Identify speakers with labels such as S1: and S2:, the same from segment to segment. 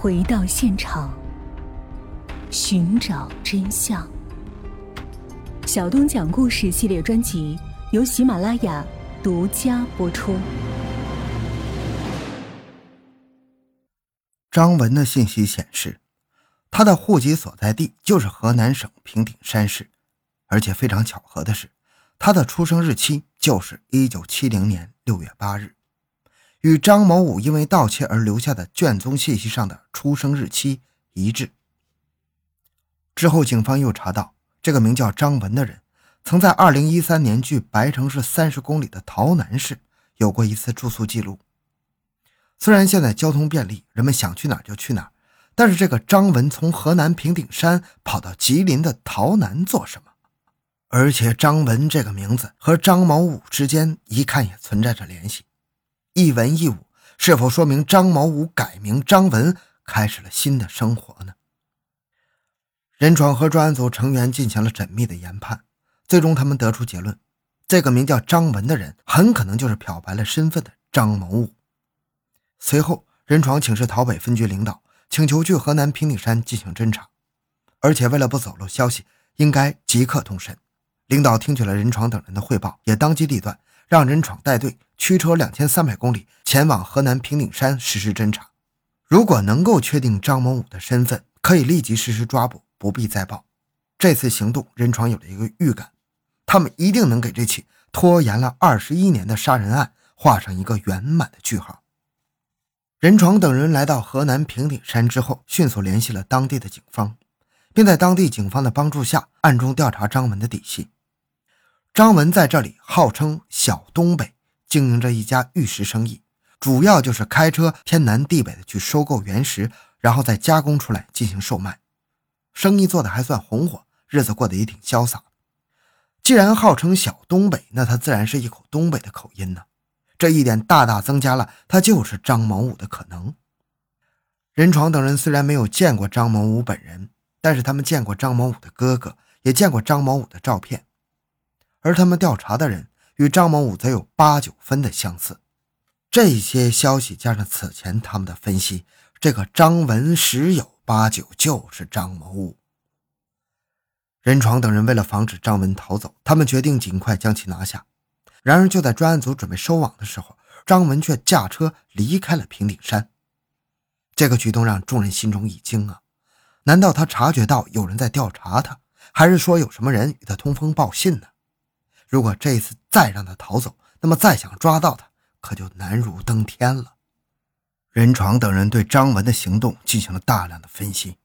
S1: 回到现场，寻找真相。小东讲故事系列专辑由喜马拉雅独家播出。
S2: 张文的信息显示，他的户籍所在地就是河南省平顶山市，而且非常巧合的是，他的出生日期就是一九七零年六月八日。与张某武因为盗窃而留下的卷宗信息上的出生日期一致。之后，警方又查到，这个名叫张文的人，曾在2013年距白城市三十公里的洮南市有过一次住宿记录。虽然现在交通便利，人们想去哪儿就去哪儿，但是这个张文从河南平顶山跑到吉林的洮南做什么？而且张文这个名字和张某武之间一看也存在着联系。一文一武，是否说明张某武改名张文，开始了新的生活呢？任闯和专案组成员进行了缜密的研判，最终他们得出结论：这个名叫张文的人，很可能就是漂白了身份的张某武。随后，任闯请示洮北分局领导，请求去河南平顶山进行侦查，而且为了不走漏消息，应该即刻动身。领导听取了任闯等人的汇报，也当机立断。让任闯带队驱车两千三百公里前往河南平顶山实施侦查，如果能够确定张某武的身份，可以立即实施抓捕，不必再报。这次行动，任闯有了一个预感，他们一定能给这起拖延了二十一年的杀人案画上一个圆满的句号。任闯等人来到河南平顶山之后，迅速联系了当地的警方，并在当地警方的帮助下暗中调查张文的底细。张文在这里号称“小东北”，经营着一家玉石生意，主要就是开车天南地北的去收购原石，然后再加工出来进行售卖，生意做的还算红火，日子过得也挺潇洒。既然号称“小东北”，那他自然是一口东北的口音呢。这一点大大增加了他就是张某武的可能。任闯等人虽然没有见过张某武本人，但是他们见过张某武的哥哥，也见过张某武的照片。而他们调查的人与张某武则有八九分的相似，这些消息加上此前他们的分析，这个张文十有八九就是张某武。任闯等人为了防止张文逃走，他们决定尽快将其拿下。然而就在专案组准备收网的时候，张文却驾车离开了平顶山。这个举动让众人心中一惊啊！难道他察觉到有人在调查他，还是说有什么人与他通风报信呢？如果这次再让他逃走，那么再想抓到他可就难如登天了。任闯等人对张文的行动进行了大量的分析，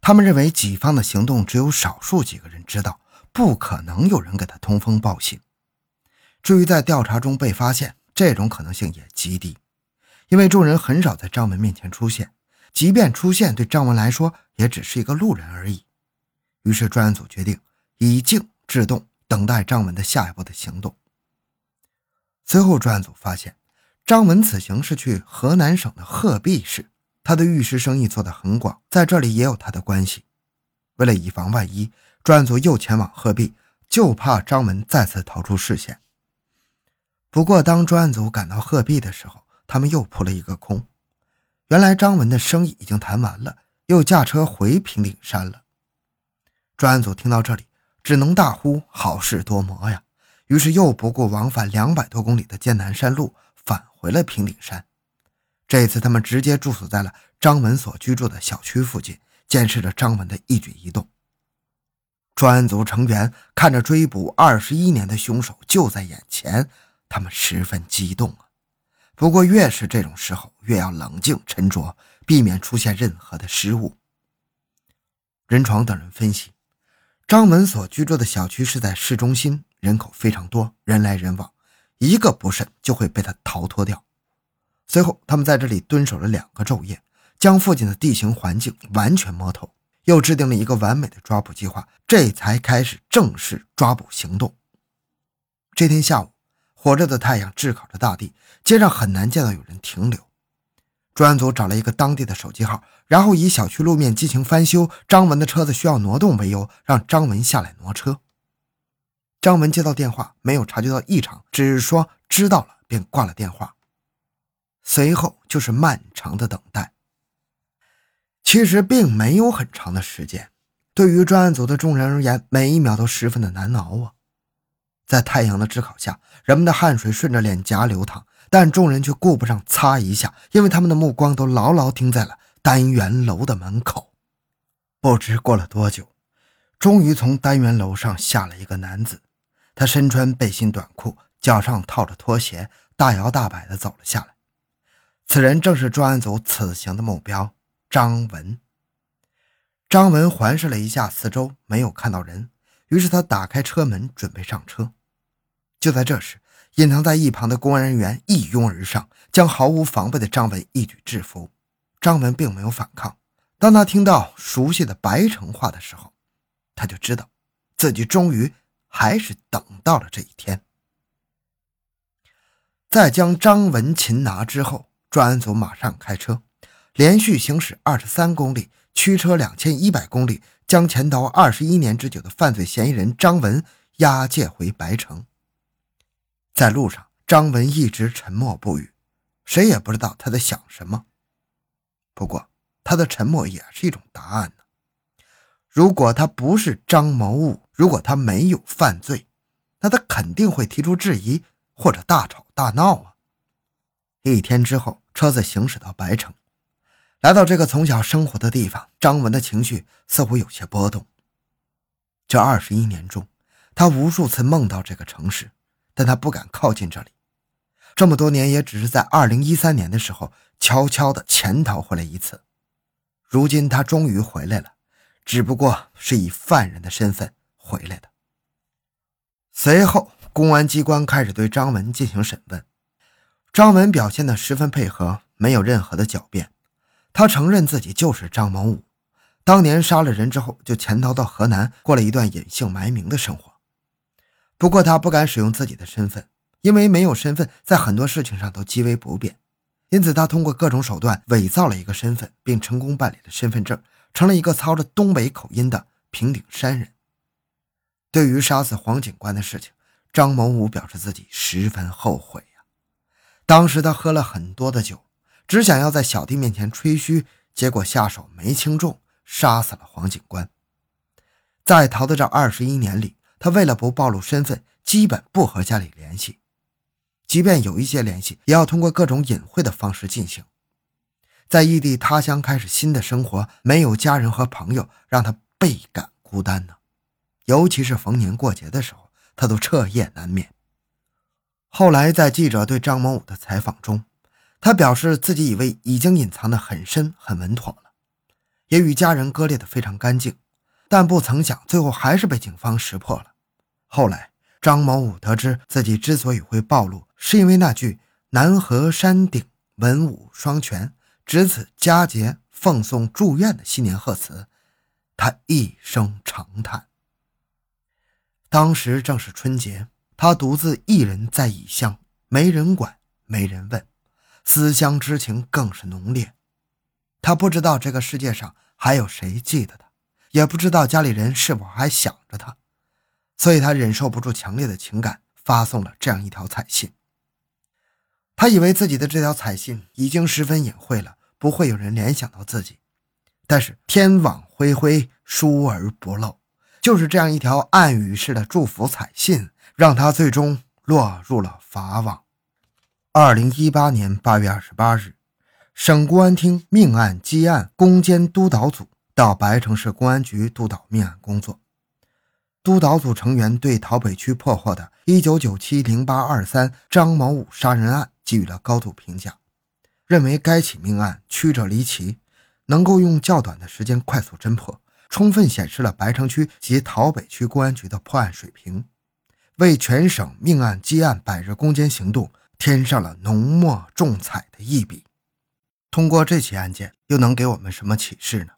S2: 他们认为己方的行动只有少数几个人知道，不可能有人给他通风报信。至于在调查中被发现，这种可能性也极低，因为众人很少在张文面前出现，即便出现，对张文来说也只是一个路人而已。于是专案组决定以静制动。等待张文的下一步的行动。随后，专案组发现，张文此行是去河南省的鹤壁市，他的玉石生意做得很广，在这里也有他的关系。为了以防万一，专案组又前往鹤壁，就怕张文再次逃出视线。不过，当专案组赶到鹤壁的时候，他们又扑了一个空。原来，张文的生意已经谈完了，又驾车回平顶山了。专案组听到这里。只能大呼好事多磨呀！于是又不顾往返两百多公里的艰难山路，返回了平顶山。这次他们直接住宿在了张文所居住的小区附近，监视着张文的一举一动。专案组成员看着追捕二十一年的凶手就在眼前，他们十分激动啊！不过越是这种时候，越要冷静沉着，避免出现任何的失误。任闯等人分析。张文所居住的小区是在市中心，人口非常多，人来人往，一个不慎就会被他逃脱掉。随后，他们在这里蹲守了两个昼夜，将附近的地形环境完全摸透，又制定了一个完美的抓捕计划，这才开始正式抓捕行动。这天下午，火热的太阳炙烤着大地，街上很难见到有人停留。专案组找了一个当地的手机号，然后以小区路面进行翻修，张文的车子需要挪动为由，让张文下来挪车。张文接到电话，没有察觉到异常，只是说知道了，便挂了电话。随后就是漫长的等待。其实并没有很长的时间，对于专案组的众人而言，每一秒都十分的难熬啊。在太阳的炙烤下，人们的汗水顺着脸颊流淌，但众人却顾不上擦一下，因为他们的目光都牢牢盯在了单元楼的门口。不知过了多久，终于从单元楼上下了一个男子，他身穿背心短裤，脚上套着拖鞋，大摇大摆地走了下来。此人正是专案组此行的目标张文。张文环视了一下四周，没有看到人。于是他打开车门，准备上车。就在这时，隐藏在一旁的公安人员一拥而上，将毫无防备的张文一举制服。张文并没有反抗。当他听到熟悉的白城话的时候，他就知道自己终于还是等到了这一天。在将张文擒拿之后，专案组马上开车，连续行驶二十三公里，驱车两千一百公里。将潜逃二十一年之久的犯罪嫌疑人张文押解回白城。在路上，张文一直沉默不语，谁也不知道他在想什么。不过，他的沉默也是一种答案呢。如果他不是张某武，如果他没有犯罪，那他肯定会提出质疑或者大吵大闹啊。一天之后，车子行驶到白城。来到这个从小生活的地方，张文的情绪似乎有些波动。这二十一年中，他无数次梦到这个城市，但他不敢靠近这里。这么多年，也只是在二零一三年的时候悄悄地潜逃回来一次。如今他终于回来了，只不过是以犯人的身份回来的。随后，公安机关开始对张文进行审问。张文表现得十分配合，没有任何的狡辩。他承认自己就是张某武，当年杀了人之后就潜逃到河南，过了一段隐姓埋名的生活。不过他不敢使用自己的身份，因为没有身份，在很多事情上都极为不便。因此，他通过各种手段伪造了一个身份，并成功办理了身份证，成了一个操着东北口音的平顶山人。对于杀死黄警官的事情，张某武表示自己十分后悔呀。当时他喝了很多的酒。只想要在小弟面前吹嘘，结果下手没轻重，杀死了黄警官。在逃的这二十一年里，他为了不暴露身份，基本不和家里联系，即便有一些联系，也要通过各种隐晦的方式进行。在异地他乡开始新的生活，没有家人和朋友，让他倍感孤单呢。尤其是逢年过节的时候，他都彻夜难眠。后来，在记者对张某武的采访中，他表示自己以为已经隐藏得很深很稳妥了，也与家人割裂得非常干净，但不曾想最后还是被警方识破了。后来，张某武得知自己之所以会暴露，是因为那句“南河山顶文武双全，值此佳节奉送祝愿”的新年贺词，他一声长叹。当时正是春节，他独自一人在异乡，没人管，没人问。思乡之情更是浓烈，他不知道这个世界上还有谁记得他，也不知道家里人是否还想着他，所以他忍受不住强烈的情感，发送了这样一条彩信。他以为自己的这条彩信已经十分隐晦了，不会有人联想到自己，但是天网恢恢，疏而不漏，就是这样一条暗语式的祝福彩信，让他最终落入了法网。二零一八年八月二十八日，省公安厅命案积案攻坚督导组到白城市公安局督导命案工作。督导组成员对陶北区破获的一九九七零八二三张某武杀人案给予了高度评价，认为该起命案曲折离奇，能够用较短的时间快速侦破，充分显示了白城区及陶北区公安局的破案水平，为全省命案积案百日攻坚行动。添上了浓墨重彩的一笔。通过这起案件，又能给我们什么启示呢？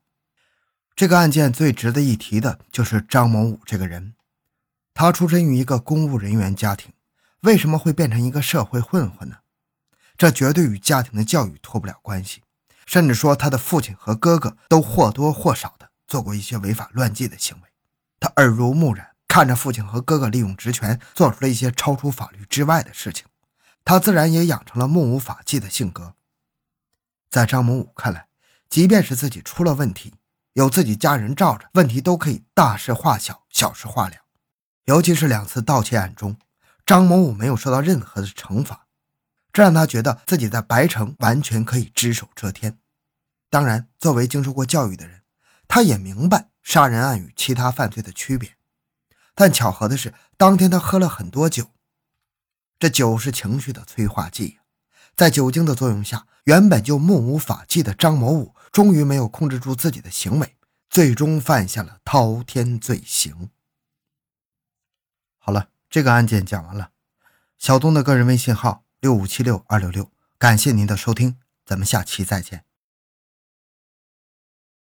S2: 这个案件最值得一提的就是张某武这个人。他出身于一个公务人员家庭，为什么会变成一个社会混混呢？这绝对与家庭的教育脱不了关系。甚至说，他的父亲和哥哥都或多或少的做过一些违法乱纪的行为。他耳濡目染，看着父亲和哥哥利用职权做出了一些超出法律之外的事情。他自然也养成了目无法纪的性格。在张某武看来，即便是自己出了问题，有自己家人罩着，问题都可以大事化小，小事化了。尤其是两次盗窃案中，张某武没有受到任何的惩罚，这让他觉得自己在白城完全可以只手遮天。当然，作为经受过教育的人，他也明白杀人案与其他犯罪的区别。但巧合的是，当天他喝了很多酒，这酒是情绪的催化剂，在酒精的作用下，原本就目无法纪的张某武终于没有控制住自己的行为，最终犯下了滔天罪行。好了，这个案件讲完了。小东的个人微信号六五七六二六六，感谢您的收听，咱们下期再见。